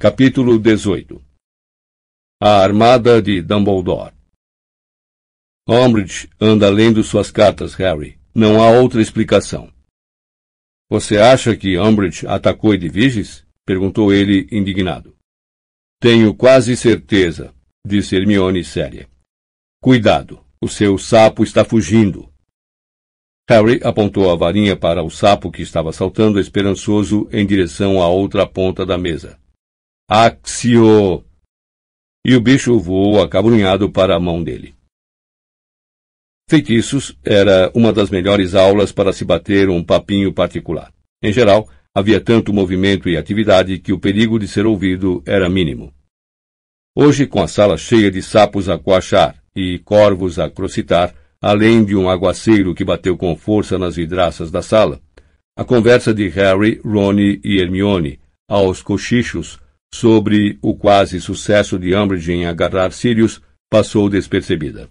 Capítulo 18 A Armada de Dumbledore Umbridge anda lendo suas cartas, Harry. Não há outra explicação. Você acha que Umbridge atacou Edviges? Perguntou ele, indignado. Tenho quase certeza, disse Hermione séria. Cuidado, o seu sapo está fugindo. Harry apontou a varinha para o sapo que estava saltando esperançoso em direção à outra ponta da mesa. Axio! E o bicho voou acabrunhado para a mão dele. Feitiços era uma das melhores aulas para se bater um papinho particular. Em geral, havia tanto movimento e atividade que o perigo de ser ouvido era mínimo. Hoje, com a sala cheia de sapos a coachar e corvos a crocitar, além de um aguaceiro que bateu com força nas vidraças da sala, a conversa de Harry, Ron e Hermione, aos cochichos, sobre o quase sucesso de Umbridge em agarrar Sirius passou despercebida.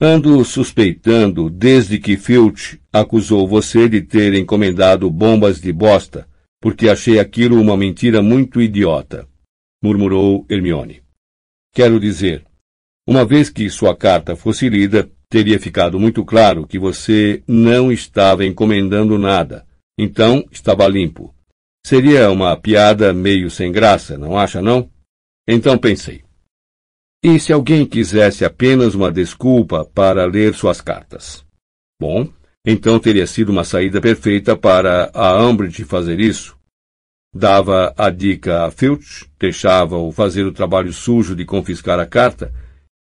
Ando suspeitando desde que Filch acusou você de ter encomendado bombas de bosta, porque achei aquilo uma mentira muito idiota, murmurou Hermione. Quero dizer, uma vez que sua carta fosse lida, teria ficado muito claro que você não estava encomendando nada, então estava limpo. Seria uma piada meio sem graça, não acha, não? Então pensei. E se alguém quisesse apenas uma desculpa para ler suas cartas? Bom, então teria sido uma saída perfeita para a Umbridge fazer isso. Dava a dica a Filch, deixava-o fazer o trabalho sujo de confiscar a carta,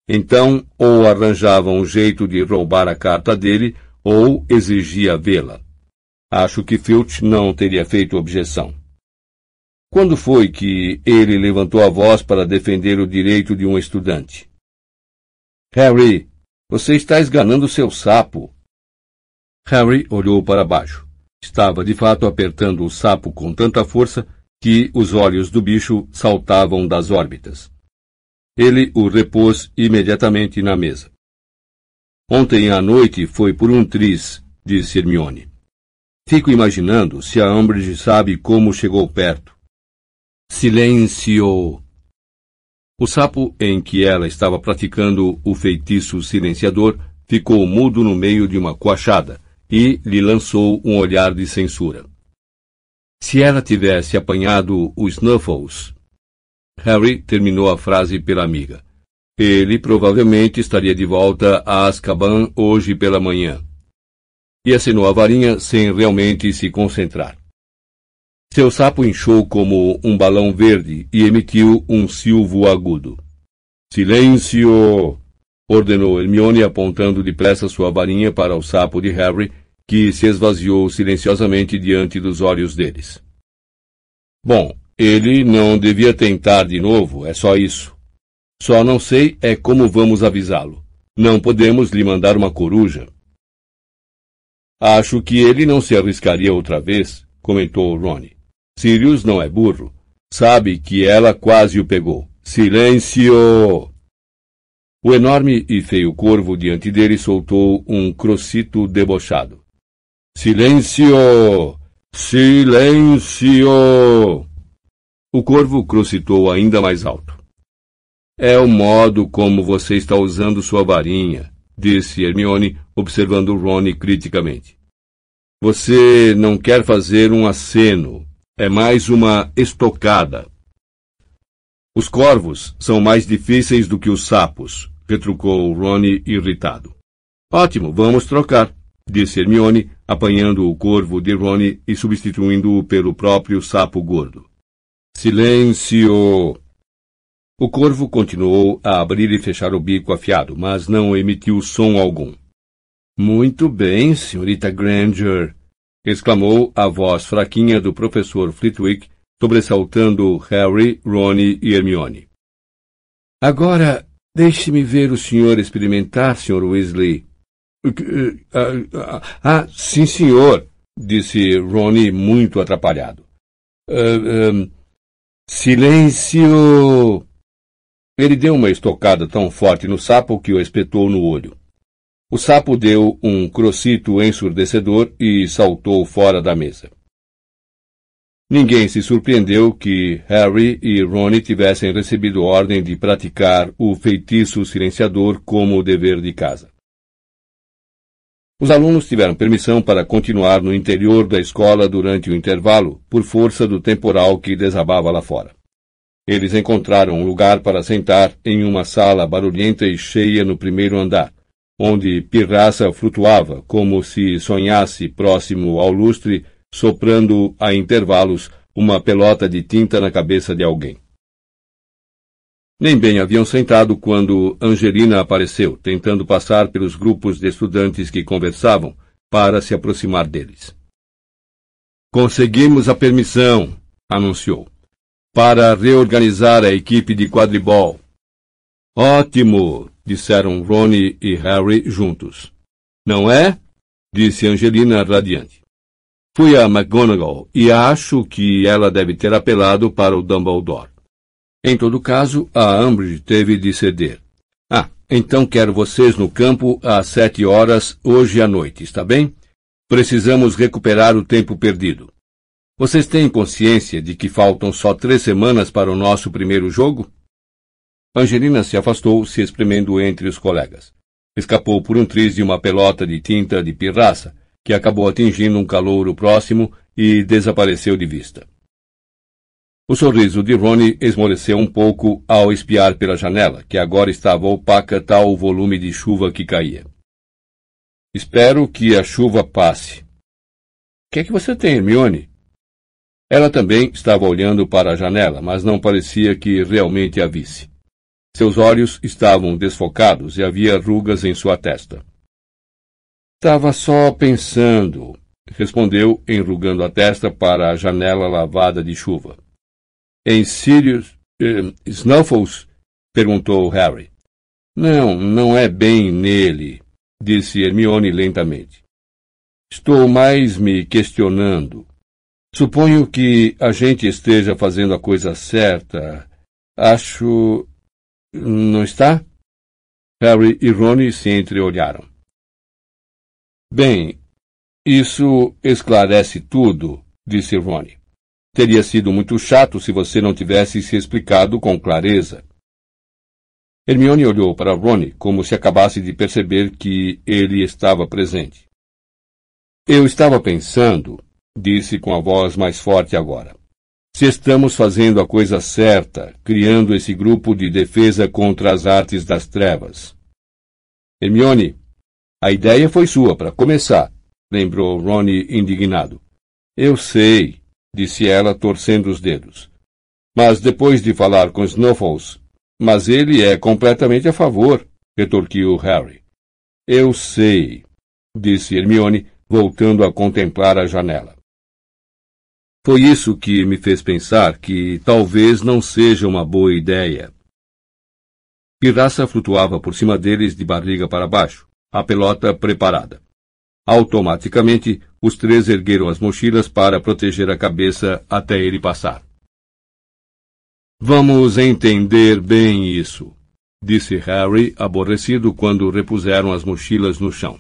então ou arranjava um jeito de roubar a carta dele, ou exigia vê-la. Acho que Filch não teria feito objeção. Quando foi que ele levantou a voz para defender o direito de um estudante? Harry, você está esganando seu sapo. Harry olhou para baixo. Estava de fato apertando o sapo com tanta força que os olhos do bicho saltavam das órbitas. Ele o repôs imediatamente na mesa. Ontem à noite foi por um triz, disse Hermione. Fico imaginando se a Umbridge sabe como chegou perto. Silêncio! O sapo em que ela estava praticando o feitiço silenciador ficou mudo no meio de uma coachada e lhe lançou um olhar de censura. Se ela tivesse apanhado o Snuffles. Harry terminou a frase pela amiga. Ele provavelmente estaria de volta a Azkaban hoje pela manhã e assinou a varinha sem realmente se concentrar. Seu sapo inchou como um balão verde e emitiu um silvo agudo. Silêncio! ordenou Hermione apontando depressa sua varinha para o sapo de Harry, que se esvaziou silenciosamente diante dos olhos deles. Bom, ele não devia tentar de novo, é só isso. Só não sei é como vamos avisá-lo. Não podemos lhe mandar uma coruja. Acho que ele não se arriscaria outra vez, comentou Ronnie. Sirius não é burro. Sabe que ela quase o pegou. Silêncio! O enorme e feio corvo diante dele soltou um crocito debochado. Silêncio! Silêncio! O corvo crocitou ainda mais alto. É o modo como você está usando sua varinha, disse Hermione, observando Rony criticamente. Você não quer fazer um aceno, é mais uma estocada. Os corvos são mais difíceis do que os sapos, retrucou Rony irritado. Ótimo, vamos trocar, disse Hermione, apanhando o corvo de Rony e substituindo-o pelo próprio sapo gordo. Silêncio! O corvo continuou a abrir e fechar o bico afiado, mas não emitiu som algum. Muito bem, senhorita Granger, exclamou a voz fraquinha do professor Flitwick, sobressaltando Harry, Ron e Hermione. Agora, deixe-me ver o senhor experimentar, Sr. Weasley. Ah, sim, senhor, disse Ron muito atrapalhado. Uh, uh, silêncio! Ele deu uma estocada tão forte no sapo que o espetou no olho. O sapo deu um crocito ensurdecedor e saltou fora da mesa. Ninguém se surpreendeu que Harry e Ron tivessem recebido ordem de praticar o feitiço silenciador como dever de casa. Os alunos tiveram permissão para continuar no interior da escola durante o intervalo, por força do temporal que desabava lá fora. Eles encontraram um lugar para sentar em uma sala barulhenta e cheia no primeiro andar, onde Pirraça flutuava como se sonhasse próximo ao lustre, soprando a intervalos uma pelota de tinta na cabeça de alguém. Nem bem haviam sentado quando Angelina apareceu, tentando passar pelos grupos de estudantes que conversavam, para se aproximar deles. Conseguimos a permissão, anunciou, para reorganizar a equipe de quadribol. Ótimo, disseram Ronnie e Harry juntos. Não é? disse Angelina radiante. Fui a McGonagall e acho que ela deve ter apelado para o Dumbledore. Em todo caso, a Umbridge teve de ceder. Ah, então quero vocês no campo às sete horas hoje à noite, está bem? Precisamos recuperar o tempo perdido. Vocês têm consciência de que faltam só três semanas para o nosso primeiro jogo? Angelina se afastou, se espremendo entre os colegas. Escapou por um triz de uma pelota de tinta de pirraça, que acabou atingindo um calouro próximo e desapareceu de vista. O sorriso de Ronnie esmoreceu um pouco ao espiar pela janela, que agora estava opaca tal o volume de chuva que caía. Espero que a chuva passe. O que é que você tem, Hermione? Ela também estava olhando para a janela, mas não parecia que realmente a visse. Seus olhos estavam desfocados e havia rugas em sua testa. Estava só pensando, respondeu, enrugando a testa para a janela lavada de chuva. Em Sirius eh, Snuffles? perguntou Harry. Não, não é bem nele, disse Hermione lentamente. Estou mais me questionando. Suponho que a gente esteja fazendo a coisa certa. Acho. Não está? Harry e Ron se entreolharam. Bem, isso esclarece tudo, disse Ron. Teria sido muito chato se você não tivesse se explicado com clareza. Hermione olhou para Ronnie como se acabasse de perceber que ele estava presente. Eu estava pensando, disse com a voz mais forte agora, se estamos fazendo a coisa certa, criando esse grupo de defesa contra as artes das trevas. Hermione, a ideia foi sua, para começar, lembrou Ronnie indignado. Eu sei, disse ela, torcendo os dedos. Mas depois de falar com Snuffles, mas ele é completamente a favor, retorquiu Harry. Eu sei, disse Hermione, voltando a contemplar a janela. Foi isso que me fez pensar que talvez não seja uma boa ideia. Pirraça flutuava por cima deles de barriga para baixo, a pelota preparada. Automaticamente, os três ergueram as mochilas para proteger a cabeça até ele passar. Vamos entender bem isso, disse Harry, aborrecido quando repuseram as mochilas no chão.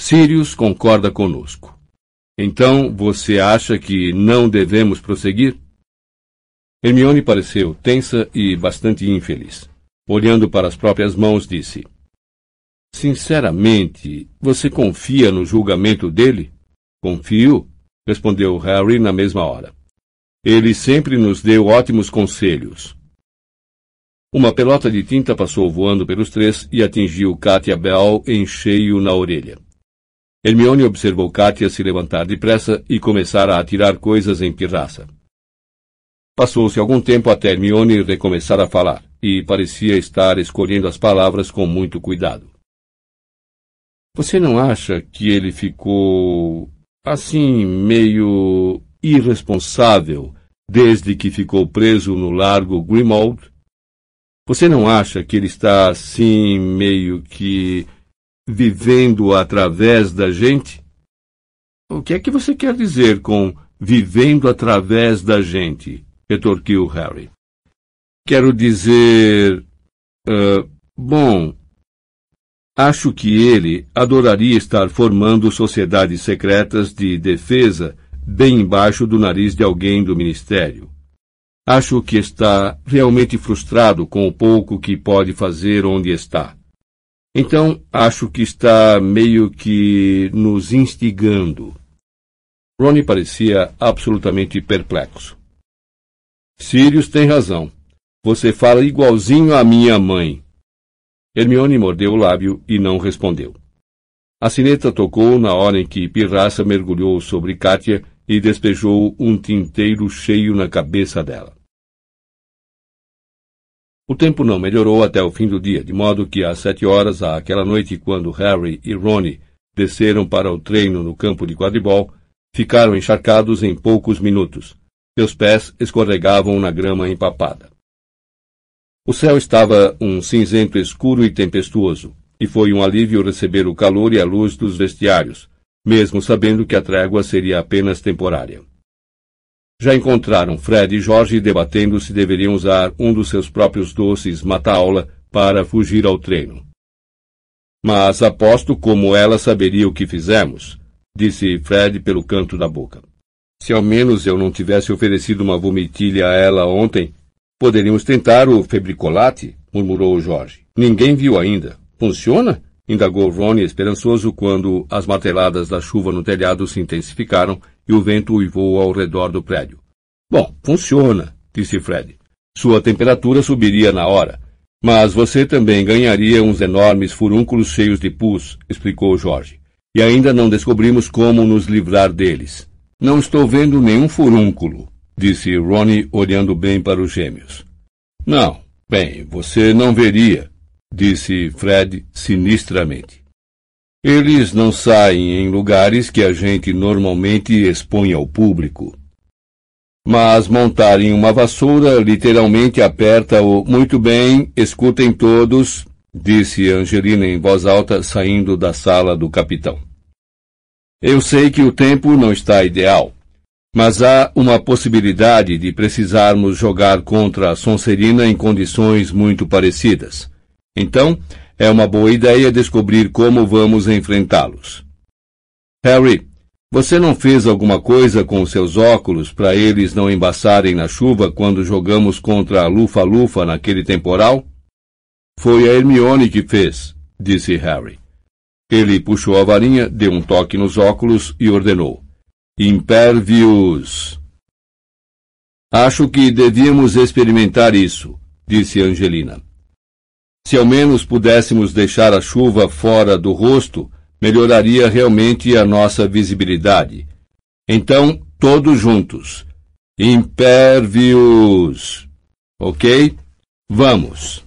Sirius concorda conosco. Então você acha que não devemos prosseguir? Hermione pareceu tensa e bastante infeliz. Olhando para as próprias mãos, disse: Sinceramente, você confia no julgamento dele? Confio, respondeu Harry na mesma hora. Ele sempre nos deu ótimos conselhos. Uma pelota de tinta passou voando pelos três e atingiu Katia Bell em cheio na orelha. Hermione observou Katia se levantar depressa e começar a atirar coisas em pirraça. Passou-se algum tempo até Hermione recomeçar a falar, e parecia estar escolhendo as palavras com muito cuidado. Você não acha que ele ficou assim meio irresponsável desde que ficou preso no largo Grimald? Você não acha que ele está assim meio que vivendo através da gente? O que é que você quer dizer com vivendo através da gente? retorquiu Harry. Quero dizer. Uh, bom, Acho que ele adoraria estar formando sociedades secretas de defesa bem embaixo do nariz de alguém do ministério. Acho que está realmente frustrado com o pouco que pode fazer onde está. Então, acho que está meio que nos instigando. Ronnie parecia absolutamente perplexo. Sirius tem razão. Você fala igualzinho à minha mãe. Hermione mordeu o lábio e não respondeu. A sineta tocou na hora em que Pirraça mergulhou sobre Kátia e despejou um tinteiro cheio na cabeça dela. O tempo não melhorou até o fim do dia, de modo que às sete horas, àquela noite, quando Harry e Ronnie desceram para o treino no campo de quadribol, ficaram encharcados em poucos minutos. Seus pés escorregavam na grama empapada. O céu estava um cinzento escuro e tempestuoso, e foi um alívio receber o calor e a luz dos vestiários, mesmo sabendo que a trégua seria apenas temporária. Já encontraram Fred e Jorge debatendo se deveriam usar um dos seus próprios doces mata-aula para fugir ao treino. Mas aposto como ela saberia o que fizemos, disse Fred pelo canto da boca. Se ao menos eu não tivesse oferecido uma vomitilha a ela ontem, poderíamos tentar o febricolate, murmurou Jorge. Ninguém viu ainda. Funciona? indagou Ronnie esperançoso quando as marteladas da chuva no telhado se intensificaram e o vento uivou ao redor do prédio. Bom, funciona, disse Fred. Sua temperatura subiria na hora. Mas você também ganharia uns enormes furúnculos cheios de pus, explicou Jorge. E ainda não descobrimos como nos livrar deles. Não estou vendo nenhum furúnculo, disse Ronnie olhando bem para os gêmeos. Não, bem, você não veria, disse Fred sinistramente. Eles não saem em lugares que a gente normalmente expõe ao público. Mas montarem uma vassoura literalmente aperta-o muito bem, escutem todos, disse Angelina em voz alta, saindo da sala do capitão. Eu sei que o tempo não está ideal, mas há uma possibilidade de precisarmos jogar contra a Sonserina em condições muito parecidas. Então, é uma boa ideia descobrir como vamos enfrentá-los. Harry, você não fez alguma coisa com seus óculos para eles não embaçarem na chuva quando jogamos contra a Lufa-Lufa naquele temporal? Foi a Hermione que fez, disse Harry. Ele puxou a varinha, deu um toque nos óculos e ordenou. Impervius! Acho que devíamos experimentar isso, disse Angelina. Se ao menos pudéssemos deixar a chuva fora do rosto, melhoraria realmente a nossa visibilidade. Então, todos juntos. Impervius! Ok? Vamos!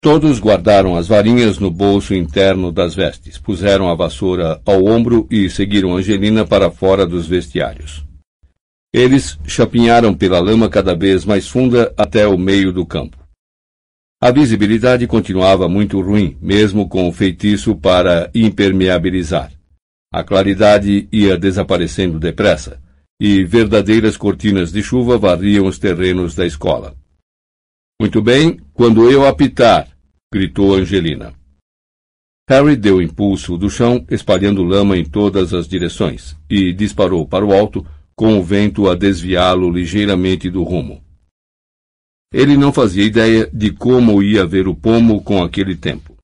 Todos guardaram as varinhas no bolso interno das vestes, puseram a vassoura ao ombro e seguiram Angelina para fora dos vestiários. Eles chapinharam pela lama cada vez mais funda até o meio do campo. A visibilidade continuava muito ruim, mesmo com o feitiço para impermeabilizar. A claridade ia desaparecendo depressa, e verdadeiras cortinas de chuva varriam os terrenos da escola. Muito bem, quando eu apitar, gritou Angelina. Harry deu impulso do chão, espalhando lama em todas as direções, e disparou para o alto, com o vento a desviá-lo ligeiramente do rumo. Ele não fazia ideia de como ia ver o pomo com aquele tempo.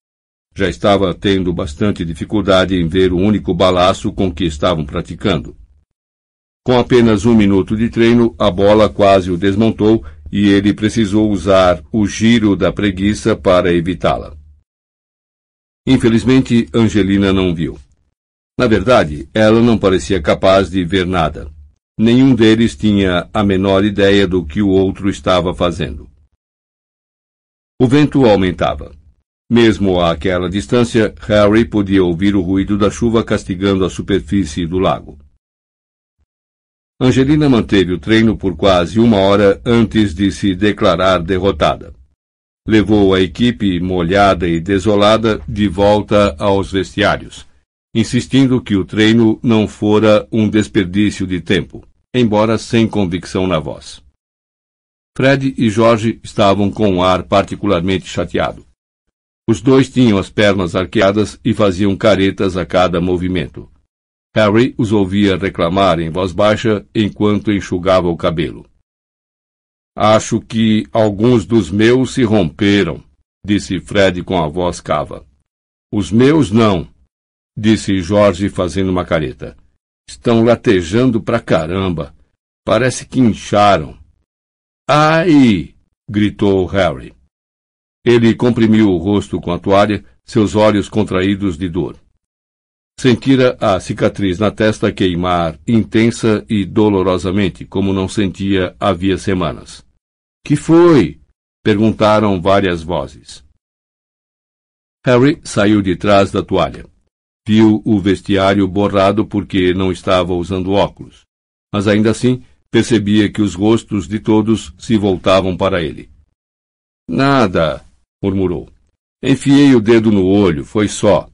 Já estava tendo bastante dificuldade em ver o único balaço com que estavam praticando. Com apenas um minuto de treino, a bola quase o desmontou e ele precisou usar o giro da preguiça para evitá-la. Infelizmente, Angelina não viu. Na verdade, ela não parecia capaz de ver nada. Nenhum deles tinha a menor ideia do que o outro estava fazendo. O vento aumentava. Mesmo àquela distância, Harry podia ouvir o ruído da chuva castigando a superfície do lago. Angelina manteve o treino por quase uma hora antes de se declarar derrotada. Levou a equipe molhada e desolada de volta aos vestiários insistindo que o treino não fora um desperdício de tempo, embora sem convicção na voz. Fred e Jorge estavam com um ar particularmente chateado. Os dois tinham as pernas arqueadas e faziam caretas a cada movimento. Harry os ouvia reclamar em voz baixa enquanto enxugava o cabelo. Acho que alguns dos meus se romperam, disse Fred com a voz cava. Os meus não, disse Jorge fazendo uma careta. Estão latejando pra caramba. Parece que incharam. Ai! gritou Harry. Ele comprimiu o rosto com a toalha, seus olhos contraídos de dor. Sentira a cicatriz na testa queimar intensa e dolorosamente, como não sentia havia semanas. Que foi? perguntaram várias vozes. Harry saiu de trás da toalha. Viu o vestiário borrado porque não estava usando óculos, mas ainda assim percebia que os rostos de todos se voltavam para ele. Nada, murmurou. Enfiei o dedo no olho, foi só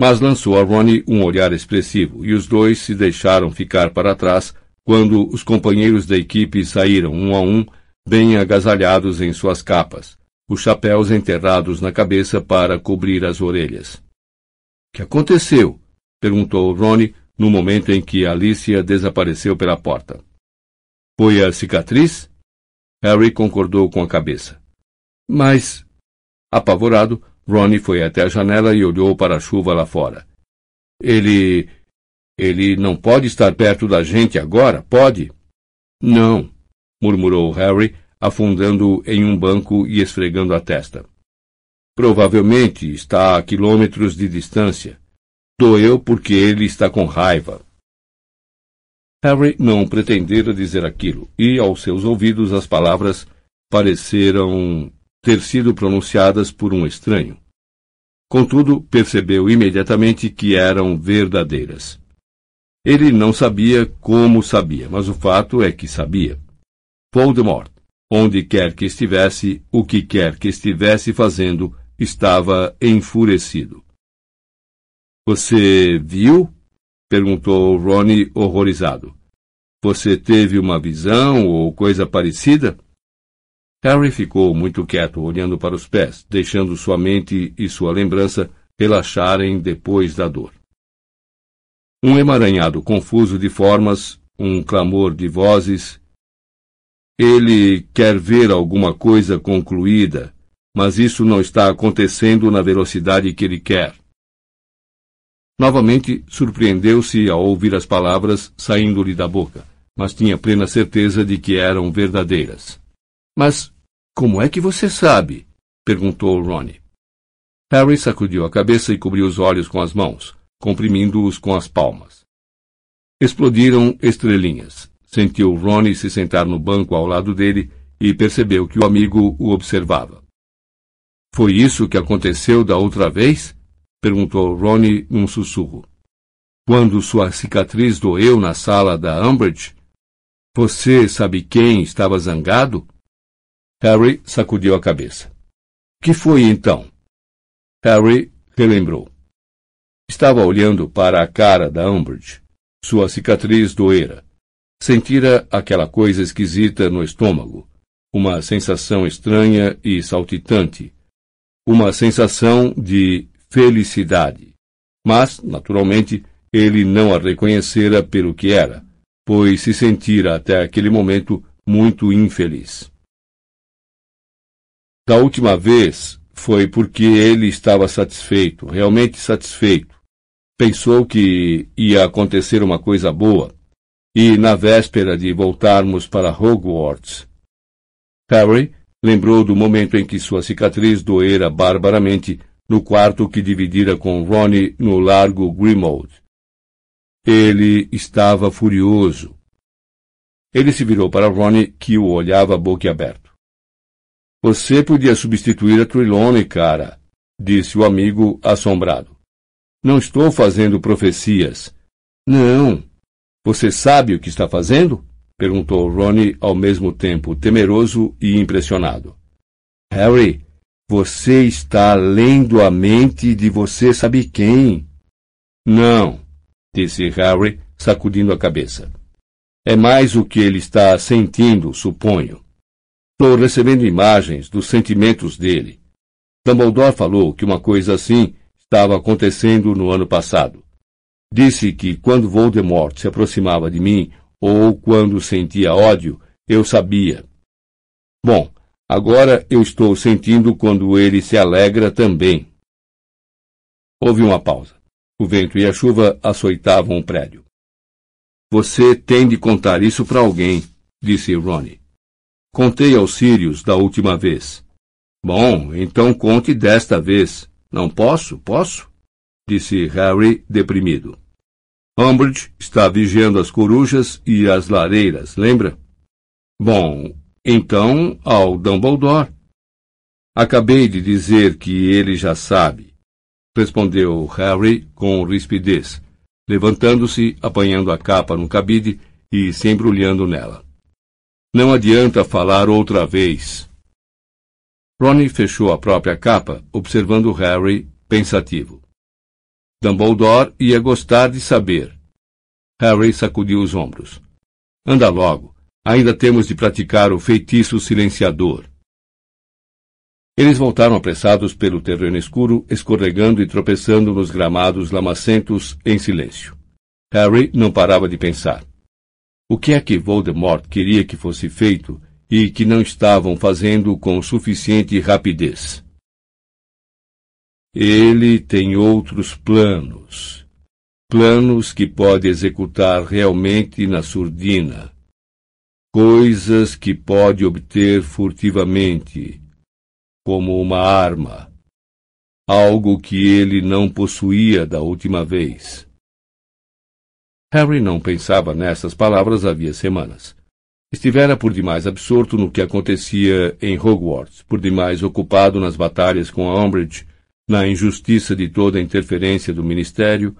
mas lançou a Ronnie um olhar expressivo e os dois se deixaram ficar para trás quando os companheiros da equipe saíram um a um, bem agasalhados em suas capas, os chapéus enterrados na cabeça para cobrir as orelhas. Que aconteceu? perguntou Ronnie no momento em que Alicia desapareceu pela porta. Foi a cicatriz? Harry concordou com a cabeça. Mas, apavorado, Ronnie foi até a janela e olhou para a chuva lá fora. Ele. Ele não pode estar perto da gente agora, pode? Não, murmurou Harry, afundando em um banco e esfregando a testa. Provavelmente está a quilômetros de distância. Doeu porque ele está com raiva. Harry não pretendera dizer aquilo, e aos seus ouvidos as palavras pareceram ter sido pronunciadas por um estranho. Contudo, percebeu imediatamente que eram verdadeiras. Ele não sabia como sabia, mas o fato é que sabia. Voldemort, onde quer que estivesse, o que quer que estivesse fazendo, estava enfurecido. Você viu? perguntou Ronnie horrorizado. Você teve uma visão ou coisa parecida? Harry ficou muito quieto, olhando para os pés, deixando sua mente e sua lembrança relaxarem depois da dor. Um emaranhado confuso de formas, um clamor de vozes. Ele quer ver alguma coisa concluída, mas isso não está acontecendo na velocidade que ele quer. Novamente surpreendeu-se ao ouvir as palavras saindo-lhe da boca, mas tinha plena certeza de que eram verdadeiras. Mas como é que você sabe? perguntou Ronnie. Harry sacudiu a cabeça e cobriu os olhos com as mãos, comprimindo-os com as palmas. Explodiram estrelinhas. Sentiu Ronnie se sentar no banco ao lado dele e percebeu que o amigo o observava. Foi isso que aconteceu da outra vez? perguntou Ronnie num sussurro. Quando sua cicatriz doeu na sala da Umbridge? Você sabe quem estava zangado? Harry sacudiu a cabeça. Que foi então? Harry relembrou. Estava olhando para a cara da Umbridge. Sua cicatriz doera. Sentira aquela coisa esquisita no estômago. Uma sensação estranha e saltitante. Uma sensação de felicidade. Mas, naturalmente, ele não a reconhecera pelo que era, pois se sentira até aquele momento muito infeliz. Da última vez foi porque ele estava satisfeito, realmente satisfeito. Pensou que ia acontecer uma coisa boa. E na véspera de voltarmos para Hogwarts, Harry lembrou do momento em que sua cicatriz doera barbaramente no quarto que dividira com Ronnie no largo Grimmauld. Ele estava furioso. Ele se virou para Ronnie, que o olhava boquiaberto. Você podia substituir a Trelawney, cara, disse o amigo assombrado. Não estou fazendo profecias. Não. Você sabe o que está fazendo? Perguntou Ronnie ao mesmo tempo temeroso e impressionado. Harry, você está lendo a mente de você sabe quem. Não, disse Harry, sacudindo a cabeça. É mais o que ele está sentindo, suponho. Estou recebendo imagens dos sentimentos dele. Dumbledore falou que uma coisa assim estava acontecendo no ano passado. Disse que quando Voldemort se aproximava de mim, ou quando sentia ódio, eu sabia. Bom, agora eu estou sentindo quando ele se alegra também. Houve uma pausa. O vento e a chuva açoitavam o prédio. Você tem de contar isso para alguém, disse Ronnie. Contei aos Sirius da última vez. Bom, então conte desta vez. Não posso, posso? disse Harry, deprimido. Umbridge está vigiando as corujas e as lareiras, lembra? Bom, então ao Dumbledore. Acabei de dizer que ele já sabe, respondeu Harry com rispidez, levantando-se, apanhando a capa no cabide e se embrulhando nela. Não adianta falar outra vez. Ronnie fechou a própria capa, observando Harry pensativo. Dumbledore ia gostar de saber. Harry sacudiu os ombros. Anda logo. Ainda temos de praticar o feitiço silenciador. Eles voltaram apressados pelo terreno escuro, escorregando e tropeçando nos gramados lamacentos em silêncio. Harry não parava de pensar. O que é que Voldemort queria que fosse feito e que não estavam fazendo com suficiente rapidez? Ele tem outros planos. Planos que pode executar realmente na surdina. Coisas que pode obter furtivamente, como uma arma. Algo que ele não possuía da última vez. Harry não pensava nessas palavras havia semanas. Estivera por demais absorto no que acontecia em Hogwarts, por demais ocupado nas batalhas com a Umbridge, na injustiça de toda a interferência do Ministério,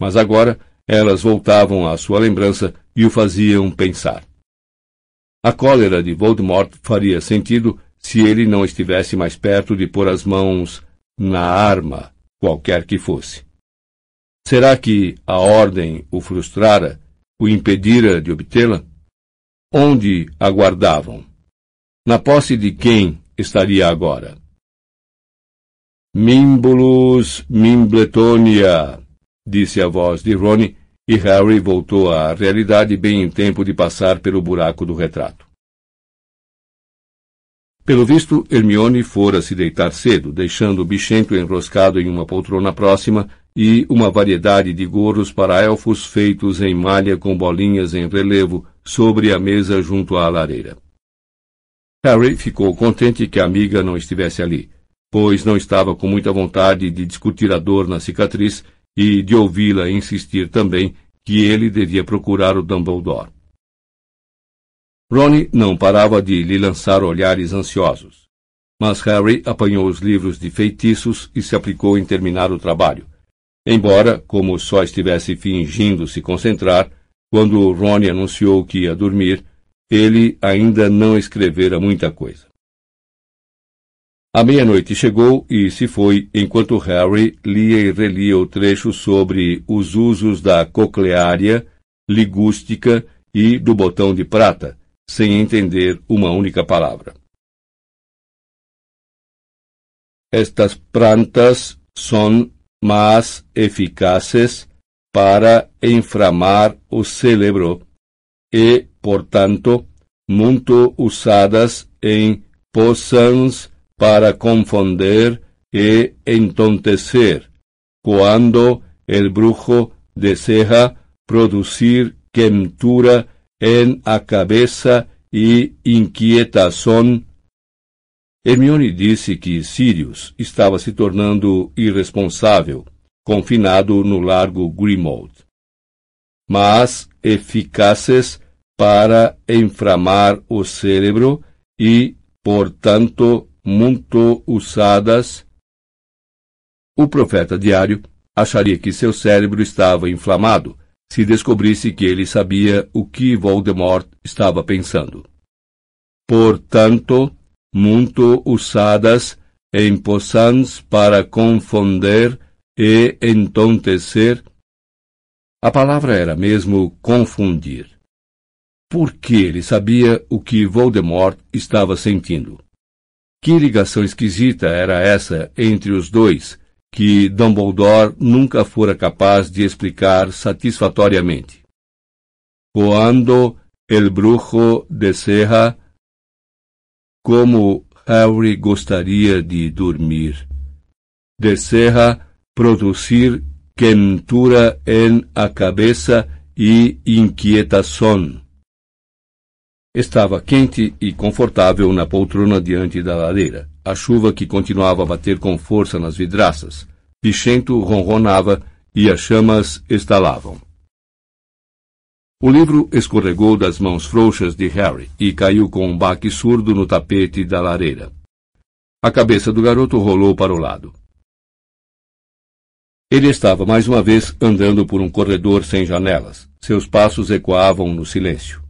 mas agora elas voltavam à sua lembrança e o faziam pensar. A cólera de Voldemort faria sentido se ele não estivesse mais perto de pôr as mãos na arma, qualquer que fosse. Será que a ordem o frustrara, o impedira de obtê-la? Onde aguardavam? Na posse de quem estaria agora? Mimbulus Mimbletonia, disse a voz de Rony, e Harry voltou à realidade bem em tempo de passar pelo buraco do retrato. Pelo visto, Hermione fora se deitar cedo, deixando o bichento enroscado em uma poltrona próxima e uma variedade de gorros para elfos feitos em malha com bolinhas em relevo sobre a mesa junto à lareira. Harry ficou contente que a amiga não estivesse ali, pois não estava com muita vontade de discutir a dor na cicatriz e de ouvi-la insistir também que ele devia procurar o Dumbledore. Ronnie não parava de lhe lançar olhares ansiosos. Mas Harry apanhou os livros de feitiços e se aplicou em terminar o trabalho. Embora, como só estivesse fingindo se concentrar, quando Ronnie anunciou que ia dormir, ele ainda não escrevera muita coisa. A meia-noite chegou e se foi enquanto Harry lia e relia o trecho sobre os usos da cocleária, ligústica e do botão de prata, sem entender uma única palavra. Estas plantas são mais eficazes para inflamar o cérebro e, portanto, muito usadas em poções para confundir e entontecer, quando el brujo deseja producir quentura en a cabeça e inquietação. Hermione disse que Sirius estava se tornando irresponsável, confinado no largo Grimmauld. Mas eficazes para inflamar o cérebro e, portanto, muito usadas. O profeta diário acharia que seu cérebro estava inflamado se descobrisse que ele sabia o que Voldemort estava pensando. Portanto, muito usadas em poções para confundir e entontecer. A palavra era mesmo confundir. Porque ele sabia o que Voldemort estava sentindo. Que ligação esquisita era essa entre os dois, que Dumbledore nunca fora capaz de explicar satisfatoriamente. Quando el brujo deseja, como Harry gostaria de dormir. Deseja produzir quentura en a cabeça e inquietação. Estava quente e confortável na poltrona diante da lareira. A chuva que continuava a bater com força nas vidraças. Pichento ronronava e as chamas estalavam. O livro escorregou das mãos frouxas de Harry e caiu com um baque surdo no tapete da lareira. A cabeça do garoto rolou para o lado. Ele estava mais uma vez andando por um corredor sem janelas. Seus passos ecoavam no silêncio.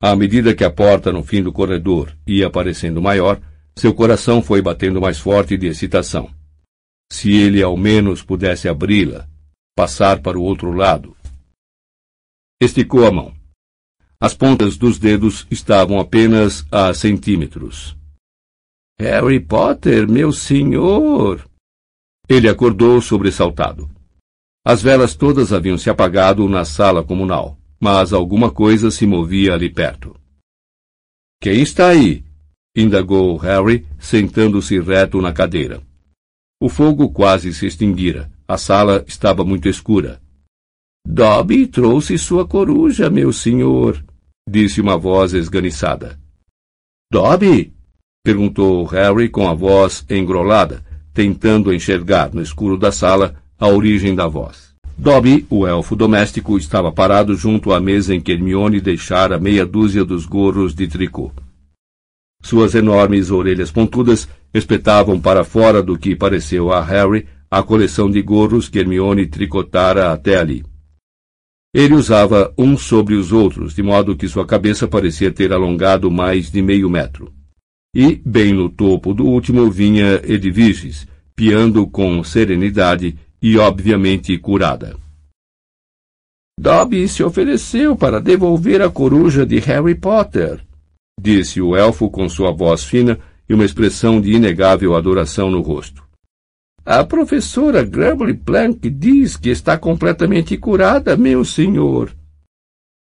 À medida que a porta no fim do corredor ia parecendo maior, seu coração foi batendo mais forte de excitação. Se ele ao menos pudesse abri-la, passar para o outro lado, Esticou a mão. As pontas dos dedos estavam apenas a centímetros. Harry Potter, meu senhor! Ele acordou sobressaltado. As velas todas haviam se apagado na sala comunal, mas alguma coisa se movia ali perto. Quem está aí? indagou Harry, sentando-se reto na cadeira. O fogo quase se extinguira. A sala estava muito escura. Dobby trouxe sua coruja, meu senhor, disse uma voz esganiçada. Dobby? perguntou Harry com a voz engrolada, tentando enxergar no escuro da sala a origem da voz. Dobby, o elfo doméstico, estava parado junto à mesa em que Hermione deixara meia dúzia dos gorros de tricô. Suas enormes orelhas pontudas espetavam para fora do que pareceu a Harry a coleção de gorros que Hermione tricotara até ali. Ele usava uns sobre os outros, de modo que sua cabeça parecia ter alongado mais de meio metro. E, bem no topo do último, vinha Edviges, piando com serenidade e obviamente curada. Dobby se ofereceu para devolver a coruja de Harry Potter, disse o elfo com sua voz fina e uma expressão de inegável adoração no rosto. A professora Grumbly Plank diz que está completamente curada, meu senhor.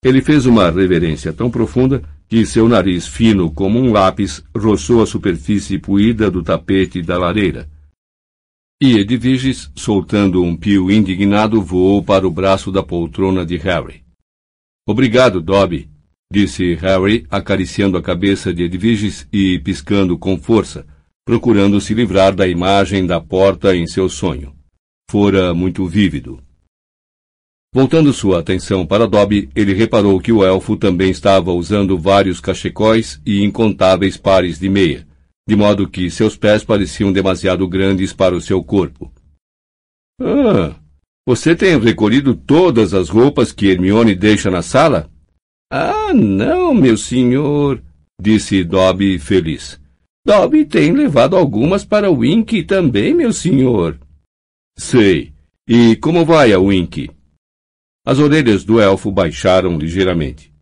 Ele fez uma reverência tão profunda que seu nariz fino como um lápis roçou a superfície puída do tapete da lareira. E Edviges, soltando um pio indignado, voou para o braço da poltrona de Harry. Obrigado, Dobby, disse Harry, acariciando a cabeça de Edviges e piscando com força, procurando se livrar da imagem da porta em seu sonho. Fora muito vívido. Voltando sua atenção para Dobby, ele reparou que o elfo também estava usando vários cachecóis e incontáveis pares de meia, de modo que seus pés pareciam demasiado grandes para o seu corpo. Ah, você tem recolhido todas as roupas que Hermione deixa na sala? Ah, não, meu senhor, disse Dobby feliz. Dobby tem levado algumas para Wink também, meu senhor. Sei. E como vai a Wink? As orelhas do elfo baixaram ligeiramente.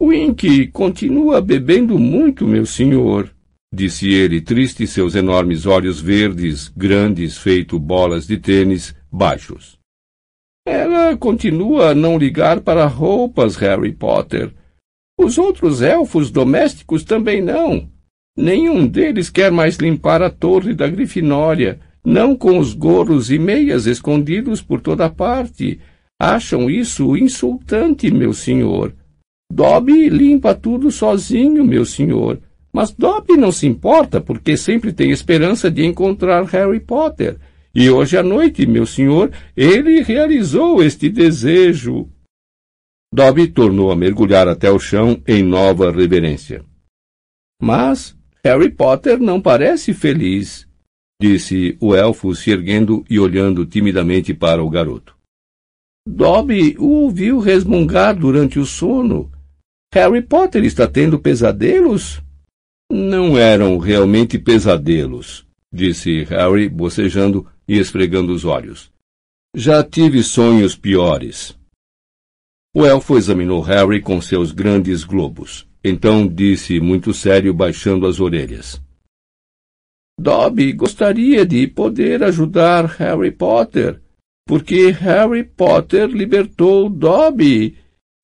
Wink continua bebendo muito, meu senhor, disse ele, triste, seus enormes olhos verdes, grandes, feito bolas de tênis, baixos. Ela continua a não ligar para roupas, Harry Potter. Os outros elfos domésticos também não. Nenhum deles quer mais limpar a torre da Grifinória, não com os gorros e meias escondidos por toda parte. Acham isso insultante, meu senhor. Dobby limpa tudo sozinho, meu senhor. Mas Dobby não se importa, porque sempre tem esperança de encontrar Harry Potter. E hoje à noite, meu senhor, ele realizou este desejo. Dobby tornou a mergulhar até o chão em nova reverência. Mas Harry Potter não parece feliz, disse o elfo se erguendo e olhando timidamente para o garoto. Dobby o ouviu resmungar durante o sono. Harry Potter está tendo pesadelos? Não eram realmente pesadelos, disse Harry, bocejando e esfregando os olhos. Já tive sonhos piores. O elfo examinou Harry com seus grandes globos. Então disse muito sério, baixando as orelhas. Dobby gostaria de poder ajudar Harry Potter, porque Harry Potter libertou Dobby,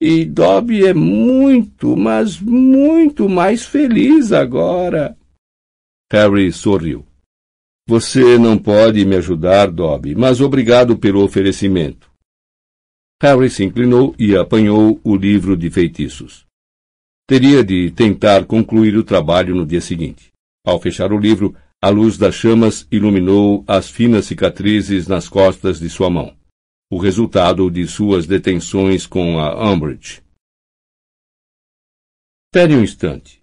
e Dobby é muito, mas muito mais feliz agora. Harry sorriu. Você não pode me ajudar, Dobby, mas obrigado pelo oferecimento. Harry se inclinou e apanhou o livro de feitiços. Teria de tentar concluir o trabalho no dia seguinte. Ao fechar o livro, a luz das chamas iluminou as finas cicatrizes nas costas de sua mão, o resultado de suas detenções com a Umbridge. Espere um instante.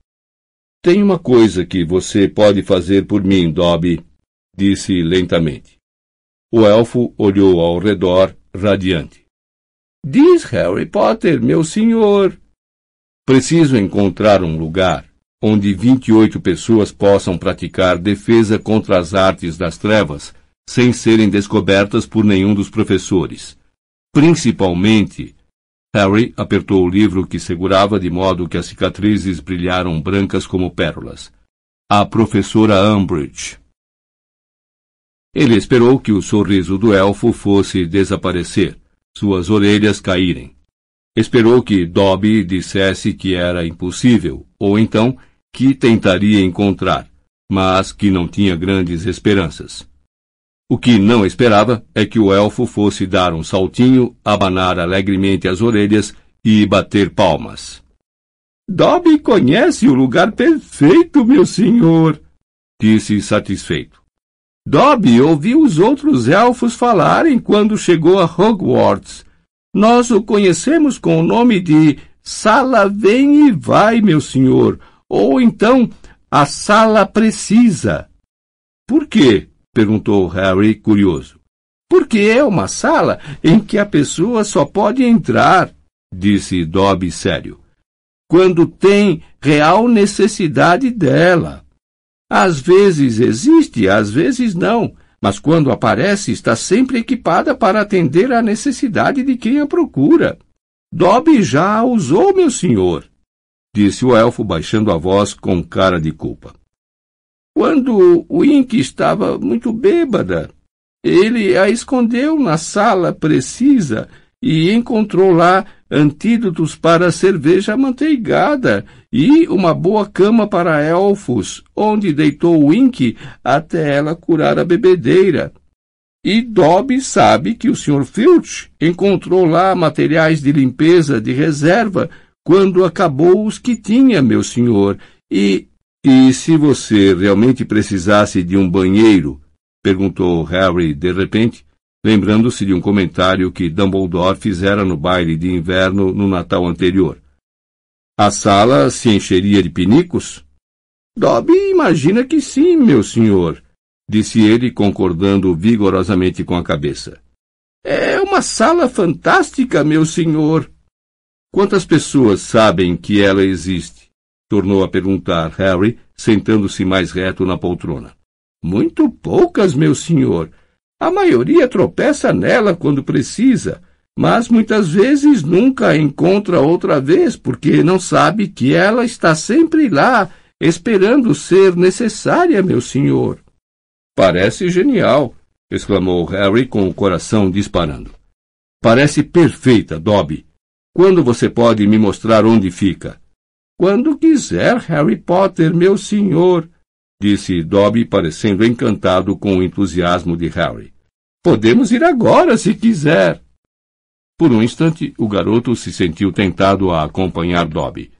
Tem uma coisa que você pode fazer por mim, Dobby, disse lentamente. O elfo olhou ao redor, radiante. Diz Harry Potter, meu senhor. Preciso encontrar um lugar onde 28 pessoas possam praticar defesa contra as artes das trevas sem serem descobertas por nenhum dos professores. Principalmente, Harry apertou o livro que segurava de modo que as cicatrizes brilharam brancas como pérolas. A professora Umbridge. Ele esperou que o sorriso do elfo fosse desaparecer, suas orelhas caírem. Esperou que Dobby dissesse que era impossível, ou então que tentaria encontrar, mas que não tinha grandes esperanças. O que não esperava é que o elfo fosse dar um saltinho, abanar alegremente as orelhas e bater palmas. Dobby conhece o lugar perfeito, meu senhor, disse satisfeito. Dobby ouviu os outros elfos falarem quando chegou a Hogwarts. Nós o conhecemos com o nome de Sala Vem e Vai, meu senhor, ou então a Sala Precisa. Por quê? Perguntou Harry, curioso. Porque é uma sala em que a pessoa só pode entrar, disse Dobby sério, quando tem real necessidade dela. Às vezes existe, às vezes não, mas quando aparece está sempre equipada para atender à necessidade de quem a procura. Dobby já a usou, meu senhor, disse o elfo baixando a voz com cara de culpa. Quando o Ink estava muito bêbada, ele a escondeu na sala precisa e encontrou lá antídotos para cerveja amanteigada e uma boa cama para elfos, onde deitou o Ink até ela curar a bebedeira. E Dobby sabe que o Sr. Filch encontrou lá materiais de limpeza de reserva quando acabou os que tinha, meu senhor, e... E se você realmente precisasse de um banheiro? perguntou Harry de repente, lembrando-se de um comentário que Dumbledore fizera no baile de inverno no Natal anterior. A sala se encheria de pinicos? Dobby imagina que sim, meu senhor, disse ele, concordando vigorosamente com a cabeça. É uma sala fantástica, meu senhor. Quantas pessoas sabem que ela existe? Tornou a perguntar Harry, sentando-se mais reto na poltrona. Muito poucas, meu senhor. A maioria tropeça nela quando precisa, mas muitas vezes nunca a encontra outra vez porque não sabe que ela está sempre lá, esperando ser necessária, meu senhor. Parece genial, exclamou Harry com o coração disparando. Parece perfeita, Dobby. Quando você pode me mostrar onde fica? Quando quiser, Harry Potter, meu senhor, disse Dobby, parecendo encantado com o entusiasmo de Harry. Podemos ir agora, se quiser. Por um instante, o garoto se sentiu tentado a acompanhar Dobby.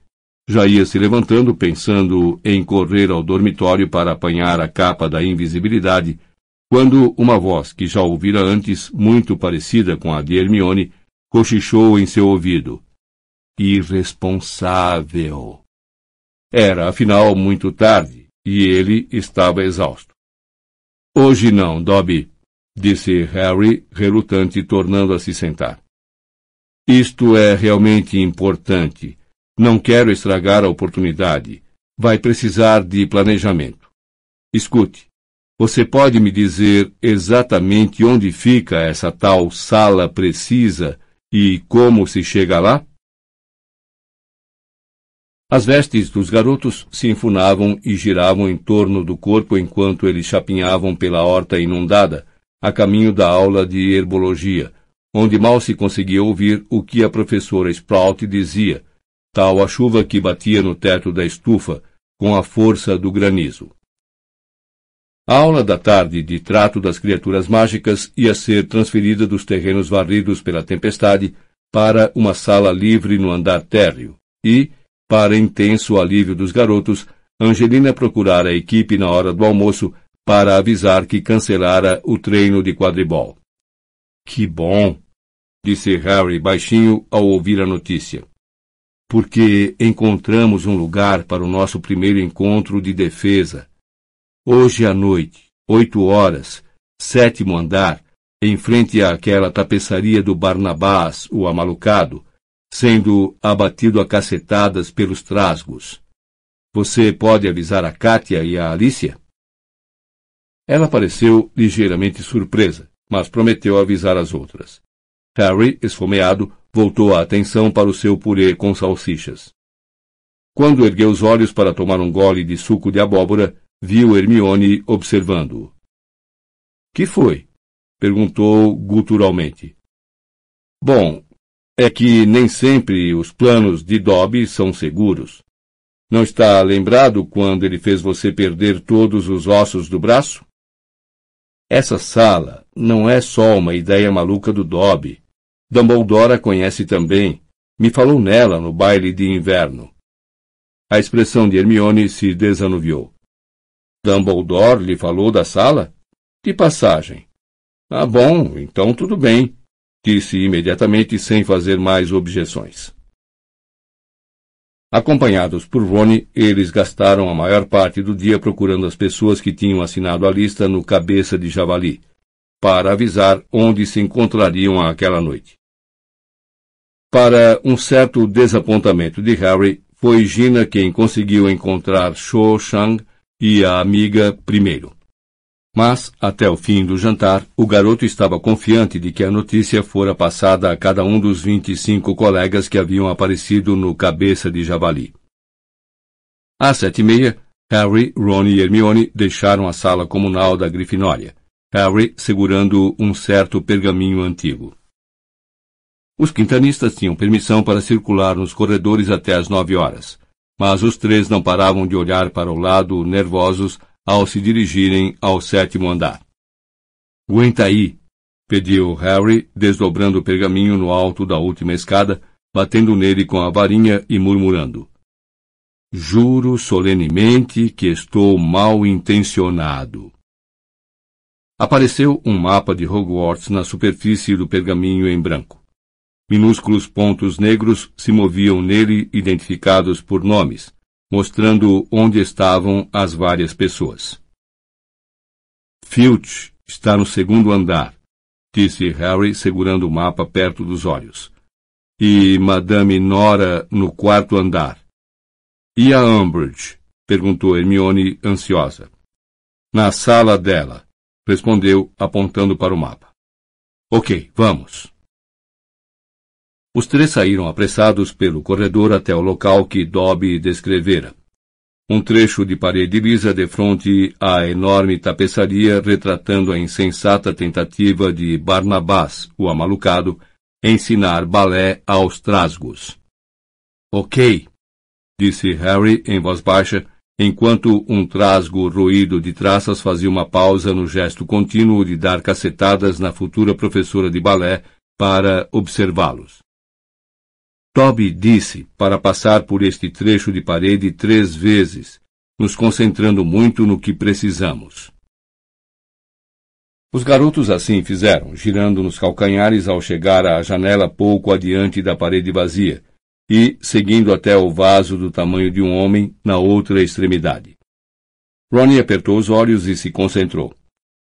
Já ia se levantando, pensando em correr ao dormitório para apanhar a capa da invisibilidade, quando uma voz que já ouvira antes, muito parecida com a de Hermione, cochichou em seu ouvido. Irresponsável. Era, afinal, muito tarde e ele estava exausto. Hoje não, Dobby, disse Harry, relutante, tornando a se sentar. Isto é realmente importante. Não quero estragar a oportunidade. Vai precisar de planejamento. Escute, você pode me dizer exatamente onde fica essa tal sala precisa e como se chega lá? As vestes dos garotos se enfunavam e giravam em torno do corpo enquanto eles chapinhavam pela horta inundada, a caminho da aula de herbologia, onde mal se conseguia ouvir o que a professora Sprout dizia, tal a chuva que batia no teto da estufa, com a força do granizo. A aula da tarde de trato das criaturas mágicas ia ser transferida dos terrenos varridos pela tempestade para uma sala livre no andar térreo, e, para intenso alívio dos garotos, Angelina procurara a equipe na hora do almoço para avisar que cancelara o treino de quadribol. Que bom! disse Harry baixinho ao ouvir a notícia. Porque encontramos um lugar para o nosso primeiro encontro de defesa. Hoje à noite, oito horas, sétimo andar, em frente àquela tapeçaria do Barnabás, o amalucado, sendo abatido a cacetadas pelos trasgos. Você pode avisar a Kátia e a Alicia? Ela pareceu ligeiramente surpresa, mas prometeu avisar as outras. Harry, esfomeado, voltou a atenção para o seu purê com salsichas. Quando ergueu os olhos para tomar um gole de suco de abóbora, viu Hermione observando-o. Que foi? perguntou guturalmente. Bom, é que nem sempre os planos de Dobby são seguros. Não está lembrado quando ele fez você perder todos os ossos do braço? Essa sala não é só uma ideia maluca do Dobby. Dumbledore a conhece também. Me falou nela no baile de inverno. A expressão de Hermione se desanuviou. Dumbledore lhe falou da sala? De passagem. Ah, bom, então tudo bem disse imediatamente sem fazer mais objeções. Acompanhados por Rony, eles gastaram a maior parte do dia procurando as pessoas que tinham assinado a lista no cabeça de javali, para avisar onde se encontrariam aquela noite. Para um certo desapontamento de Harry, foi Gina quem conseguiu encontrar Cho Chang e a amiga primeiro. Mas, até o fim do jantar, o garoto estava confiante de que a notícia fora passada a cada um dos vinte e cinco colegas que haviam aparecido no cabeça de javali. Às sete e meia, Harry, Ron e Hermione deixaram a sala comunal da Grifinória, Harry segurando um certo pergaminho antigo. Os quintanistas tinham permissão para circular nos corredores até às nove horas, mas os três não paravam de olhar para o lado nervosos ao se dirigirem ao sétimo andar. Aguenta aí, pediu Harry, desdobrando o pergaminho no alto da última escada, batendo nele com a varinha e murmurando. Juro solenemente que estou mal intencionado. Apareceu um mapa de Hogwarts na superfície do pergaminho em branco. Minúsculos pontos negros se moviam nele identificados por nomes, mostrando onde estavam as várias pessoas. Filch está no segundo andar, disse Harry segurando o mapa perto dos olhos. E Madame Nora no quarto andar. E a Umbridge? perguntou Hermione ansiosa. Na sala dela, respondeu apontando para o mapa. Ok, vamos. Os três saíram apressados pelo corredor até o local que Dobby descrevera. Um trecho de parede lisa defronte à enorme tapeçaria retratando a insensata tentativa de Barnabás, o amalucado, ensinar balé aos trasgos. Ok, disse Harry em voz baixa, enquanto um trasgo roído de traças fazia uma pausa no gesto contínuo de dar cacetadas na futura professora de balé para observá-los. Toby disse para passar por este trecho de parede três vezes, nos concentrando muito no que precisamos. Os garotos assim fizeram, girando nos calcanhares ao chegar à janela pouco adiante da parede vazia, e seguindo até o vaso do tamanho de um homem na outra extremidade. Ronnie apertou os olhos e se concentrou.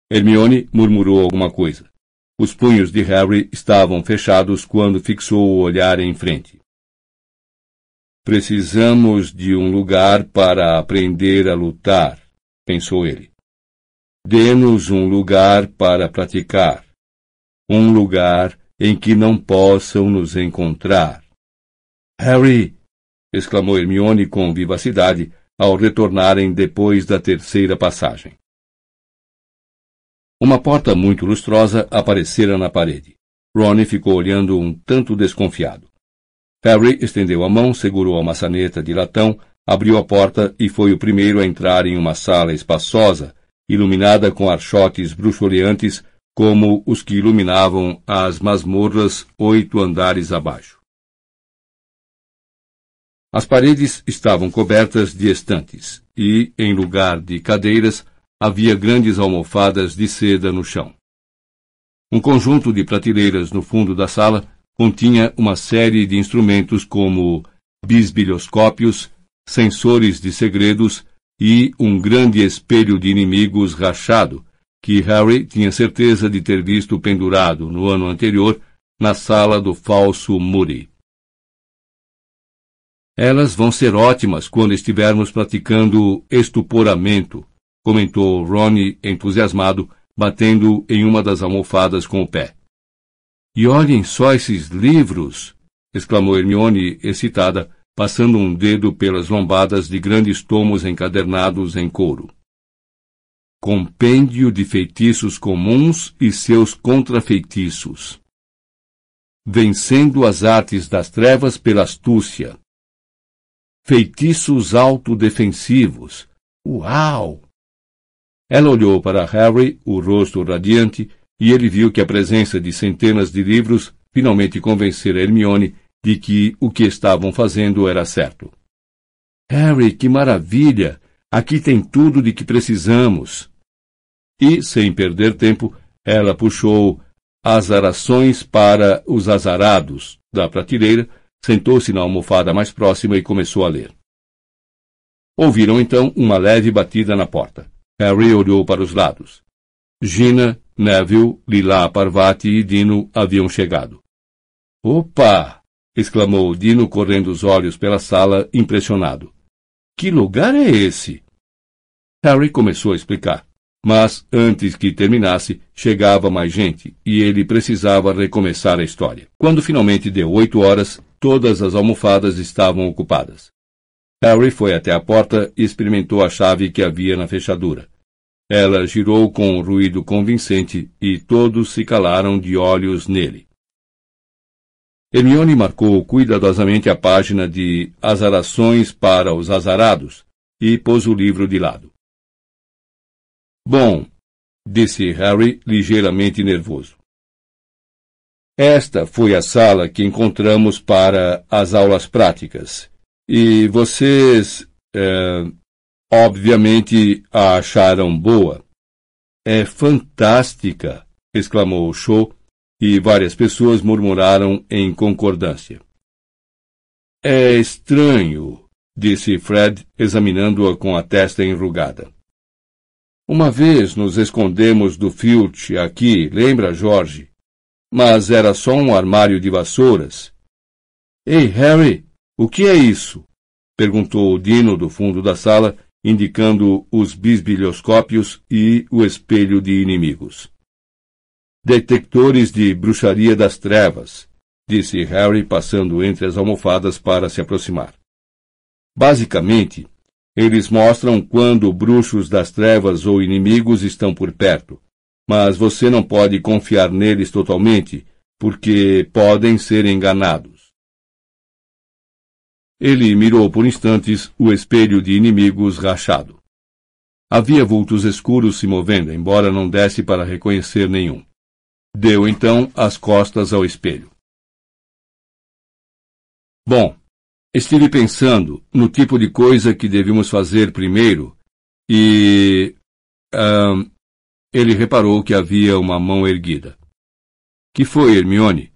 Hermione murmurou alguma coisa. Os punhos de Harry estavam fechados quando fixou o olhar em frente. Precisamos de um lugar para aprender a lutar, pensou ele. Dê-nos um lugar para praticar. Um lugar em que não possam nos encontrar. Harry! exclamou Hermione com vivacidade ao retornarem depois da terceira passagem. Uma porta muito lustrosa aparecera na parede. Ron ficou olhando um tanto desconfiado. Harry estendeu a mão, segurou a maçaneta de latão, abriu a porta e foi o primeiro a entrar em uma sala espaçosa, iluminada com archotes bruxuleantes como os que iluminavam as masmorras oito andares abaixo. As paredes estavam cobertas de estantes e, em lugar de cadeiras, havia grandes almofadas de seda no chão. Um conjunto de prateleiras no fundo da sala continha uma série de instrumentos como bisbilhoscópios, sensores de segredos e um grande espelho de inimigos rachado, que Harry tinha certeza de ter visto pendurado no ano anterior na sala do falso Moody. Elas vão ser ótimas quando estivermos praticando estuporamento, comentou Ronnie entusiasmado, batendo em uma das almofadas com o pé. E olhem só esses livros! exclamou Hermione, excitada, passando um dedo pelas lombadas de grandes tomos encadernados em couro. Compêndio de feitiços comuns e seus contrafeitiços. Vencendo as artes das trevas pela astúcia. Feitiços autodefensivos. Uau! Ela olhou para Harry, o rosto radiante, e ele viu que a presença de centenas de livros finalmente convencera Hermione de que o que estavam fazendo era certo. Harry, que maravilha! Aqui tem tudo de que precisamos e, sem perder tempo, ela puxou azarações para os azarados da prateleira, sentou-se na almofada mais próxima e começou a ler. Ouviram então uma leve batida na porta. Harry olhou para os lados. Gina, Neville, Lila Parvati e Dino haviam chegado. Opa! exclamou Dino correndo os olhos pela sala, impressionado. Que lugar é esse? Harry começou a explicar. Mas, antes que terminasse, chegava mais gente e ele precisava recomeçar a história. Quando finalmente deu oito horas, todas as almofadas estavam ocupadas. Harry foi até a porta e experimentou a chave que havia na fechadura. Ela girou com um ruído convincente e todos se calaram de olhos nele. Hermione marcou cuidadosamente a página de Azarações para os Azarados e pôs o livro de lado. Bom, disse Harry, ligeiramente nervoso. Esta foi a sala que encontramos para as aulas práticas. E vocês, é, obviamente, a acharam boa. É fantástica! exclamou Shaw, e várias pessoas murmuraram em concordância. É estranho, disse Fred, examinando-a com a testa enrugada. Uma vez nos escondemos do Filch aqui, lembra, Jorge? Mas era só um armário de vassouras. Ei, Harry, o que é isso? perguntou Dino do fundo da sala, indicando os bisbilhoscópios e o espelho de inimigos. Detectores de bruxaria das trevas, disse Harry, passando entre as almofadas para se aproximar. Basicamente, eles mostram quando bruxos das trevas ou inimigos estão por perto, mas você não pode confiar neles totalmente, porque podem ser enganados. Ele mirou por instantes o espelho de inimigos rachado. Havia vultos escuros se movendo, embora não desse para reconhecer nenhum. Deu então as costas ao espelho. Bom, Estive pensando no tipo de coisa que devíamos fazer primeiro e. Uh, ele reparou que havia uma mão erguida. Que foi, Hermione?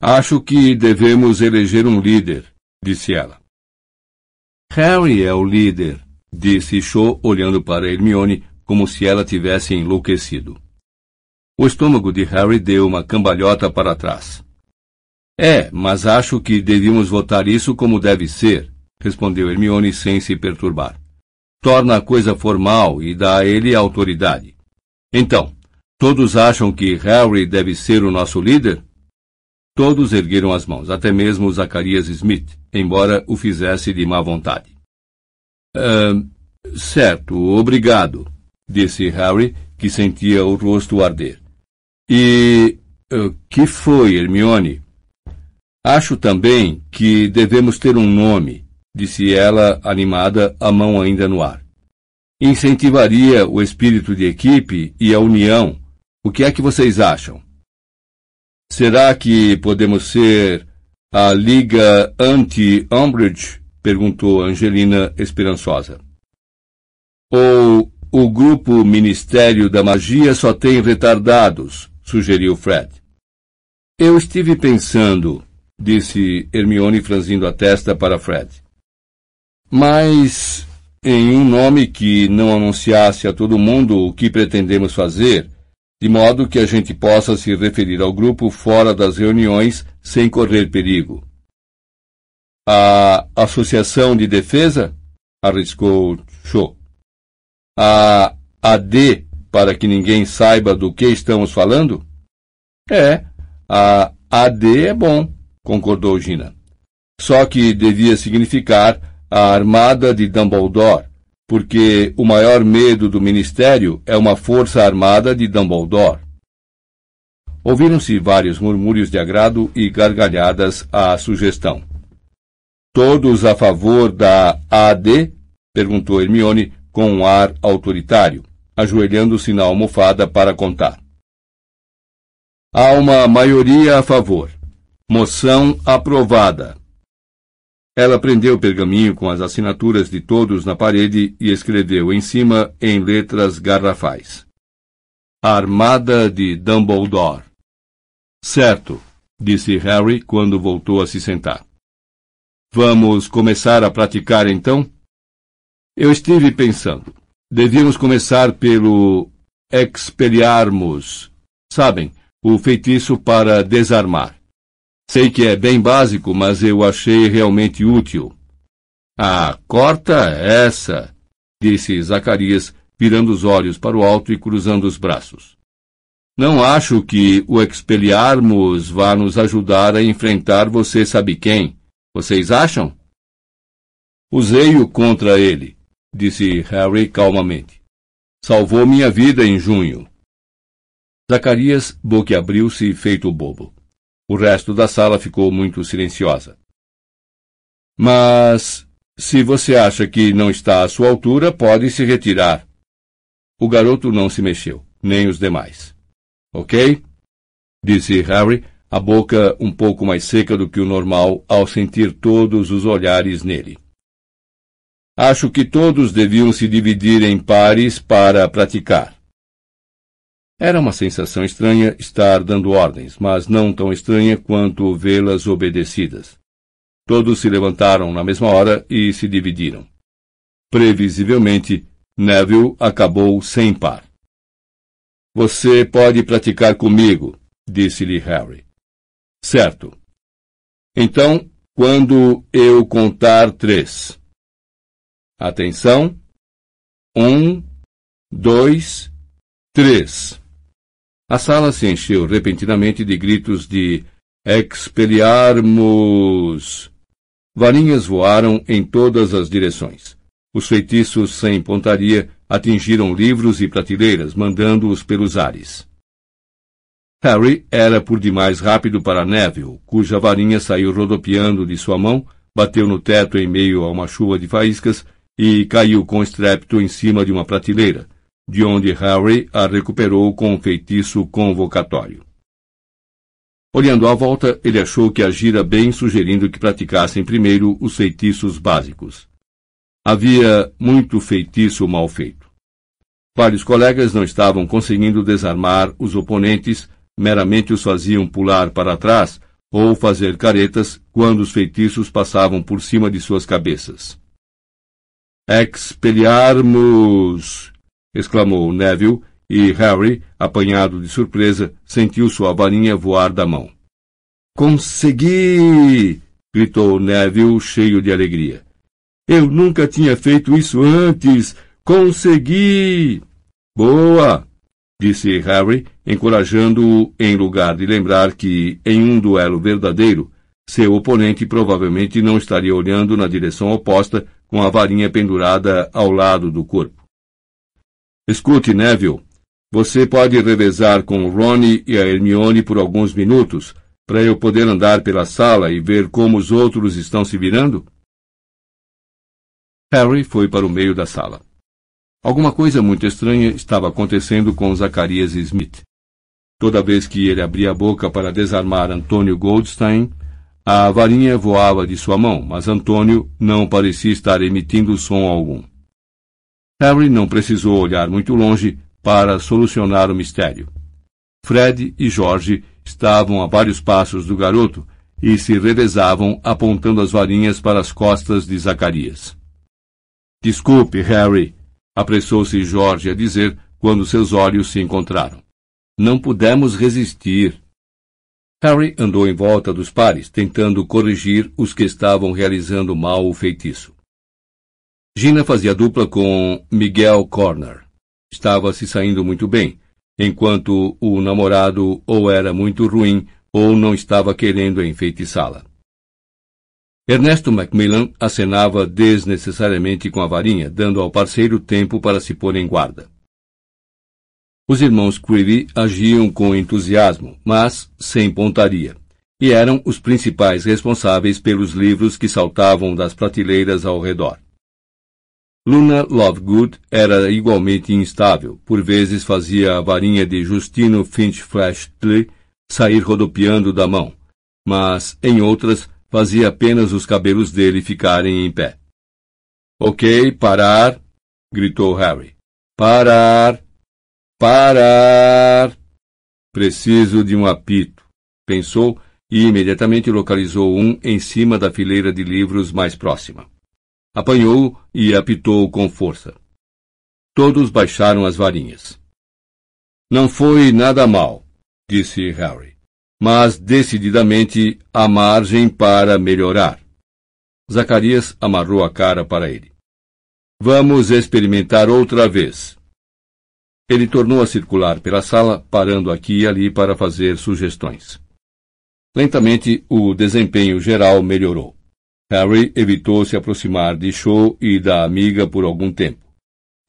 Acho que devemos eleger um líder, disse ela. Harry é o líder, disse Cho, olhando para Hermione como se ela tivesse enlouquecido. O estômago de Harry deu uma cambalhota para trás. É, mas acho que devíamos votar isso como deve ser, respondeu Hermione sem se perturbar. Torna a coisa formal e dá a ele autoridade. Então, todos acham que Harry deve ser o nosso líder? Todos ergueram as mãos, até mesmo Zacarias Smith, embora o fizesse de má vontade. Uh, certo, obrigado, disse Harry, que sentia o rosto arder. E que foi, Hermione? Acho também que devemos ter um nome, disse ela, animada, a mão ainda no ar. Incentivaria o espírito de equipe e a união. O que é que vocês acham? Será que podemos ser a Liga Anti-Umbridge? perguntou Angelina esperançosa. Ou o grupo Ministério da Magia só tem retardados, sugeriu Fred. Eu estive pensando, disse Hermione franzindo a testa para Fred. Mas em um nome que não anunciasse a todo mundo o que pretendemos fazer, de modo que a gente possa se referir ao grupo fora das reuniões sem correr perigo. A Associação de Defesa? arriscou Cho. A AD, para que ninguém saiba do que estamos falando? É, a AD é bom, concordou Gina. Só que devia significar a armada de Dumbledore, porque o maior medo do ministério é uma força armada de Dumbledore. Ouviram-se vários murmúrios de agrado e gargalhadas à sugestão. Todos a favor da AD? perguntou Hermione com um ar autoritário, ajoelhando-se na almofada para contar. Há uma maioria a favor. Moção aprovada. Ela prendeu o pergaminho com as assinaturas de todos na parede e escreveu em cima em letras garrafais. Armada de Dumbledore. Certo, disse Harry quando voltou a se sentar. Vamos começar a praticar então? Eu estive pensando. Devíamos começar pelo Expelliarmus. Sabem, o feitiço para desarmar. Sei que é bem básico, mas eu achei realmente útil. Ah, corta essa, disse Zacarias, virando os olhos para o alto e cruzando os braços. Não acho que o expeliarmos vá nos ajudar a enfrentar você sabe quem. Vocês acham? Usei-o contra ele, disse Harry calmamente. Salvou minha vida em junho. Zacarias boquiabriu-se feito bobo. O resto da sala ficou muito silenciosa. Mas, se você acha que não está à sua altura, pode se retirar. O garoto não se mexeu, nem os demais. Ok? Disse Harry, a boca um pouco mais seca do que o normal ao sentir todos os olhares nele. Acho que todos deviam se dividir em pares para praticar. Era uma sensação estranha estar dando ordens, mas não tão estranha quanto vê-las obedecidas. Todos se levantaram na mesma hora e se dividiram. Previsivelmente, Neville acabou sem par. Você pode praticar comigo, disse-lhe Harry. Certo. Então, quando eu contar três. Atenção. Um, dois, três. A sala se encheu repentinamente de gritos de Expeliarmos! Varinhas voaram em todas as direções. Os feitiços sem pontaria atingiram livros e prateleiras, mandando-os pelos ares. Harry era por demais rápido para Neville, cuja varinha saiu rodopiando de sua mão, bateu no teto em meio a uma chuva de faíscas e caiu com estrépito em cima de uma prateleira, de onde Harry a recuperou com um feitiço convocatório. Olhando à volta, ele achou que agira bem sugerindo que praticassem primeiro os feitiços básicos. Havia muito feitiço mal feito. Vários colegas não estavam conseguindo desarmar os oponentes, meramente os faziam pular para trás ou fazer caretas quando os feitiços passavam por cima de suas cabeças. Expelliarmus! Exclamou Neville, e Harry, apanhado de surpresa, sentiu sua varinha voar da mão. Consegui! gritou Neville, cheio de alegria. Eu nunca tinha feito isso antes! Consegui! Boa! disse Harry, encorajando-o em lugar de lembrar que, em um duelo verdadeiro, seu oponente provavelmente não estaria olhando na direção oposta com a varinha pendurada ao lado do corpo. Escute, Neville. Você pode revezar com Ronnie e a Hermione por alguns minutos, para eu poder andar pela sala e ver como os outros estão se virando? Harry foi para o meio da sala. Alguma coisa muito estranha estava acontecendo com Zacarias Smith. Toda vez que ele abria a boca para desarmar Antônio Goldstein, a varinha voava de sua mão, mas Antônio não parecia estar emitindo som algum. Harry não precisou olhar muito longe para solucionar o mistério. Fred e Jorge estavam a vários passos do garoto e se revezavam apontando as varinhas para as costas de Zacarias. Desculpe, Harry, apressou-se Jorge a dizer quando seus olhos se encontraram. Não pudemos resistir. Harry andou em volta dos pares, tentando corrigir os que estavam realizando mal o feitiço. Gina fazia dupla com Miguel Corner. Estava se saindo muito bem, enquanto o namorado ou era muito ruim ou não estava querendo enfeitiçá-la. Ernesto Macmillan acenava desnecessariamente com a varinha, dando ao parceiro tempo para se pôr em guarda. Os irmãos Creevy agiam com entusiasmo, mas sem pontaria, e eram os principais responsáveis pelos livros que saltavam das prateleiras ao redor. Luna Lovegood era igualmente instável, por vezes fazia a varinha de Justino Finch Flashley sair rodopiando da mão, mas, em outras, fazia apenas os cabelos dele ficarem em pé. Ok, parar! gritou Harry. Parar! Parar! Preciso de um apito, pensou e imediatamente localizou um em cima da fileira de livros mais próxima apanhou e apitou com força. Todos baixaram as varinhas. Não foi nada mal, disse Harry, mas decididamente há margem para melhorar. Zacarias amarrou a cara para ele. Vamos experimentar outra vez. Ele tornou a circular pela sala, parando aqui e ali para fazer sugestões. Lentamente, o desempenho geral melhorou. Harry evitou se aproximar de Cho e da amiga por algum tempo.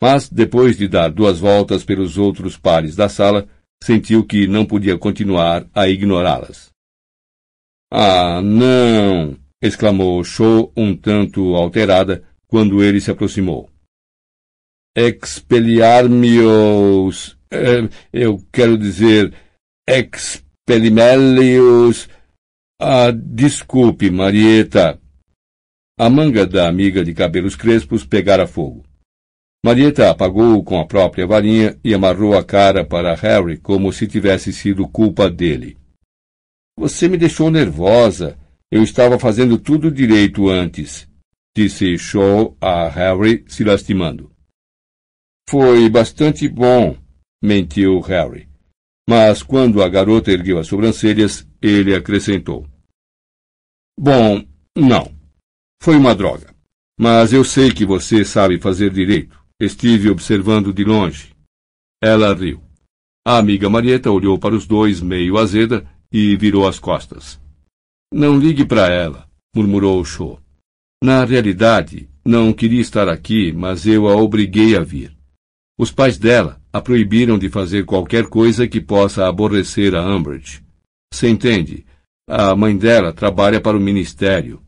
Mas, depois de dar duas voltas pelos outros pares da sala, sentiu que não podia continuar a ignorá-las. Ah, não! exclamou Cho um tanto alterada quando ele se aproximou. Expelliarmios. Eh, eu quero dizer, expellimelios. Ah, desculpe, Marieta, a manga da amiga de cabelos crespos pegara fogo. Marieta apagou-o com a própria varinha e amarrou a cara para Harry como se tivesse sido culpa dele. Você me deixou nervosa. Eu estava fazendo tudo direito antes, disse Shaw a Harry, se lastimando. Foi bastante bom, mentiu Harry. Mas quando a garota ergueu as sobrancelhas, ele acrescentou. Bom, não. Foi uma droga. Mas eu sei que você sabe fazer direito. Estive observando de longe. Ela riu. A amiga Marieta olhou para os dois meio azeda e virou as costas. Não ligue para ela, murmurou Cho. Na realidade, não queria estar aqui, mas eu a obriguei a vir. Os pais dela a proibiram de fazer qualquer coisa que possa aborrecer a Umbridge. Você entende? A mãe dela trabalha para o ministério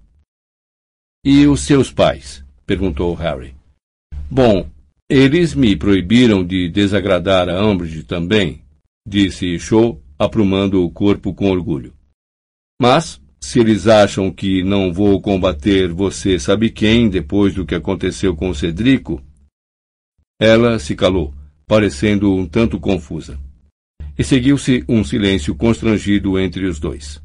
e os seus pais? perguntou Harry. Bom, eles me proibiram de desagradar a Umbridge também, disse Shaw, aprumando o corpo com orgulho. Mas, se eles acham que não vou combater você sabe quem depois do que aconteceu com Cedrico... Ela se calou, parecendo um tanto confusa. E seguiu-se um silêncio constrangido entre os dois.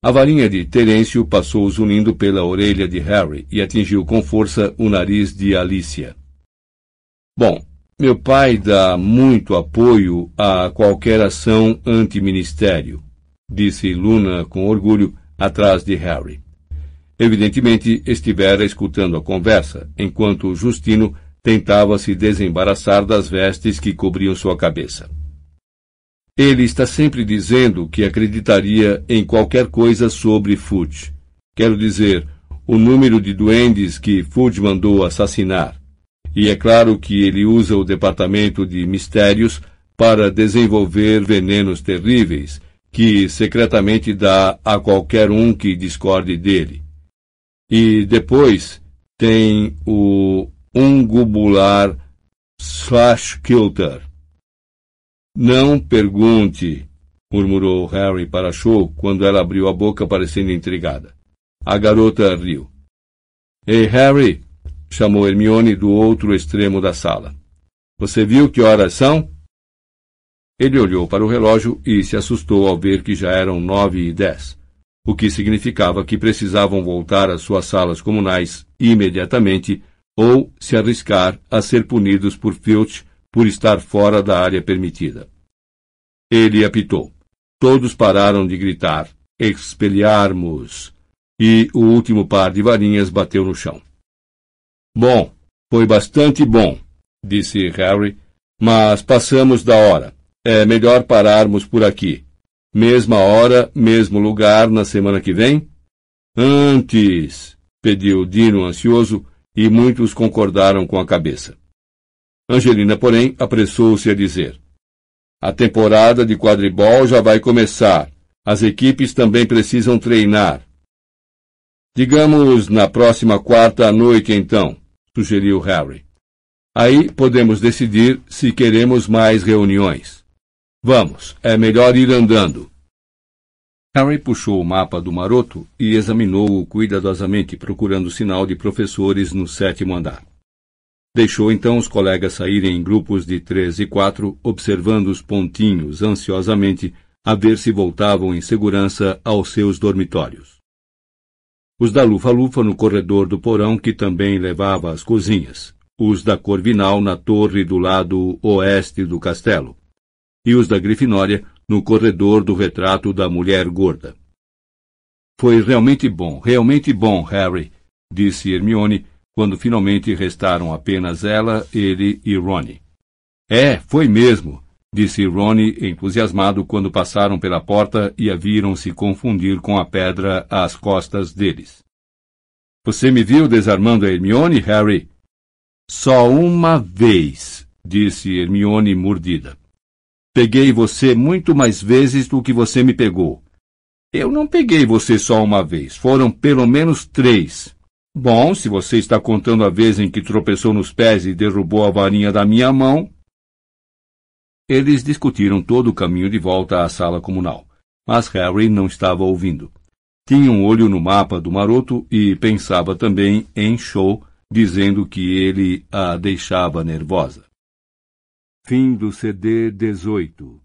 A varinha de Terêncio passou zunindo pela orelha de Harry e atingiu com força o nariz de Alicia. Bom, meu pai dá muito apoio a qualquer ação anti-ministério, disse Luna com orgulho atrás de Harry. Evidentemente estivera escutando a conversa, enquanto Justino tentava se desembaraçar das vestes que cobriam sua cabeça. Ele está sempre dizendo que acreditaria em qualquer coisa sobre Fudge. Quero dizer, o número de duendes que Fudge mandou assassinar. E é claro que ele usa o departamento de mistérios para desenvolver venenos terríveis, que secretamente dá a qualquer um que discorde dele. E depois tem o ungubular slash kilter, não pergunte, murmurou Harry para Cho quando ela abriu a boca parecendo intrigada. A garota riu. Ei, Harry! chamou Hermione do outro extremo da sala. Você viu que horas são? Ele olhou para o relógio e se assustou ao ver que já eram nove e dez, o que significava que precisavam voltar às suas salas comunais imediatamente ou se arriscar a ser punidos por Filch por estar fora da área permitida. Ele apitou. Todos pararam de gritar: Expelharmos! E o último par de varinhas bateu no chão. Bom, foi bastante bom, disse Harry, mas passamos da hora. É melhor pararmos por aqui. Mesma hora, mesmo lugar na semana que vem? Antes, pediu Dino ansioso, e muitos concordaram com a cabeça. Angelina, porém, apressou-se a dizer: A temporada de quadribol já vai começar. As equipes também precisam treinar. Digamos na próxima quarta à noite, então, sugeriu Harry. Aí podemos decidir se queremos mais reuniões. Vamos, é melhor ir andando. Harry puxou o mapa do maroto e examinou-o cuidadosamente, procurando sinal de professores no sétimo andar. Deixou então os colegas saírem em grupos de três e quatro, observando os pontinhos ansiosamente, a ver se voltavam em segurança aos seus dormitórios. Os da Lufa-Lufa no corredor do porão que também levava às cozinhas, os da Corvinal na torre do lado oeste do castelo, e os da Grifinória no corredor do retrato da mulher gorda. Foi realmente bom, realmente bom, Harry, disse Hermione, quando finalmente restaram apenas ela, ele e Ronnie. É, foi mesmo, disse Ronnie entusiasmado quando passaram pela porta e a viram se confundir com a pedra às costas deles. Você me viu desarmando a Hermione, Harry? Só uma vez, disse Hermione mordida. Peguei você muito mais vezes do que você me pegou. Eu não peguei você só uma vez, foram pelo menos três. Bom, se você está contando a vez em que tropeçou nos pés e derrubou a varinha da minha mão. Eles discutiram todo o caminho de volta à sala comunal, mas Harry não estava ouvindo. Tinha um olho no mapa do maroto e pensava também em Show, dizendo que ele a deixava nervosa. Fim do CD 18